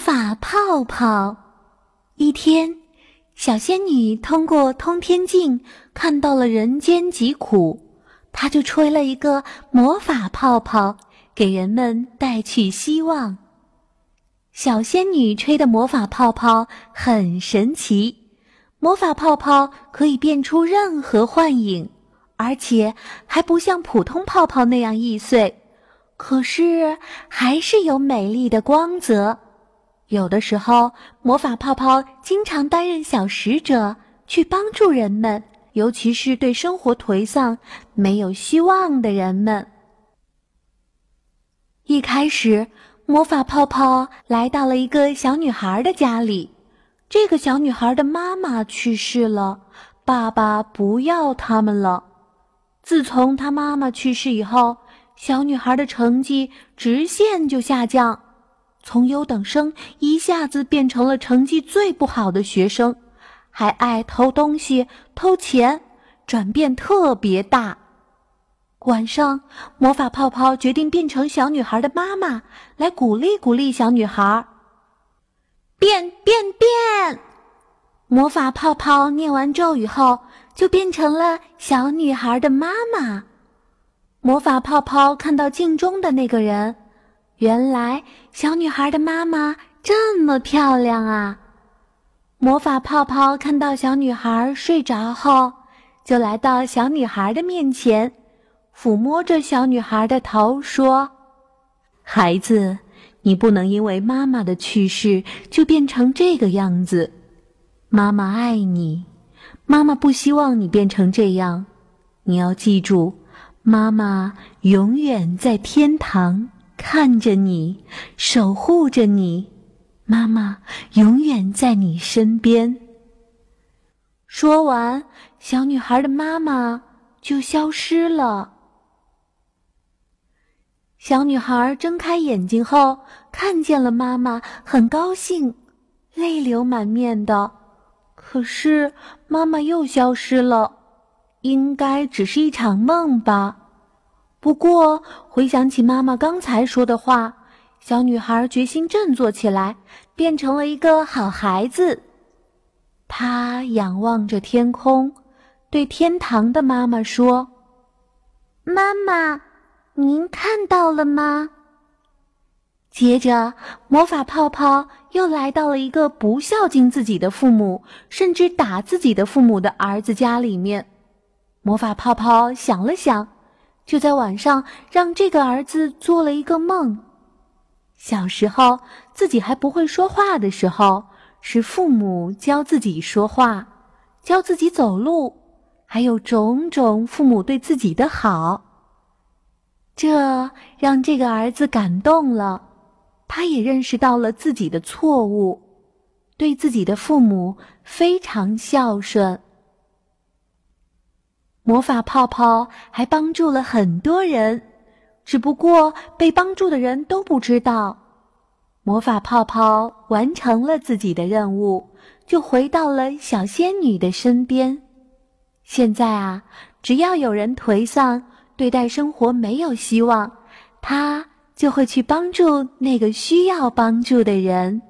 法泡泡。一天，小仙女通过通天镜看到了人间疾苦，她就吹了一个魔法泡泡，给人们带去希望。小仙女吹的魔法泡泡很神奇，魔法泡泡可以变出任何幻影，而且还不像普通泡泡那样易碎。可是，还是有美丽的光泽。有的时候，魔法泡泡经常担任小使者，去帮助人们，尤其是对生活颓丧、没有希望的人们。一开始，魔法泡泡来到了一个小女孩的家里。这个小女孩的妈妈去世了，爸爸不要他们了。自从她妈妈去世以后，小女孩的成绩直线就下降，从优等生一下子变成了成绩最不好的学生，还爱偷东西、偷钱，转变特别大。晚上，魔法泡泡决定变成小女孩的妈妈，来鼓励鼓励小女孩。变变变！魔法泡泡念完咒语后，就变成了小女孩的妈妈。魔法泡泡看到镜中的那个人，原来小女孩的妈妈这么漂亮啊！魔法泡泡看到小女孩睡着后，就来到小女孩的面前，抚摸着小女孩的头，说：“孩子，你不能因为妈妈的去世就变成这个样子。妈妈爱你，妈妈不希望你变成这样。你要记住。”妈妈永远在天堂看着你，守护着你。妈妈永远在你身边。说完，小女孩的妈妈就消失了。小女孩睁开眼睛后，看见了妈妈，很高兴，泪流满面的。可是妈妈又消失了。应该只是一场梦吧。不过回想起妈妈刚才说的话，小女孩决心振作起来，变成了一个好孩子。她仰望着天空，对天堂的妈妈说：“妈妈，您看到了吗？”接着，魔法泡泡又来到了一个不孝敬自己的父母，甚至打自己的父母的儿子家里面。魔法泡泡想了想，就在晚上让这个儿子做了一个梦。小时候自己还不会说话的时候，是父母教自己说话，教自己走路，还有种种父母对自己的好。这让这个儿子感动了，他也认识到了自己的错误，对自己的父母非常孝顺。魔法泡泡还帮助了很多人，只不过被帮助的人都不知道。魔法泡泡完成了自己的任务，就回到了小仙女的身边。现在啊，只要有人颓丧，对待生活没有希望，他就会去帮助那个需要帮助的人。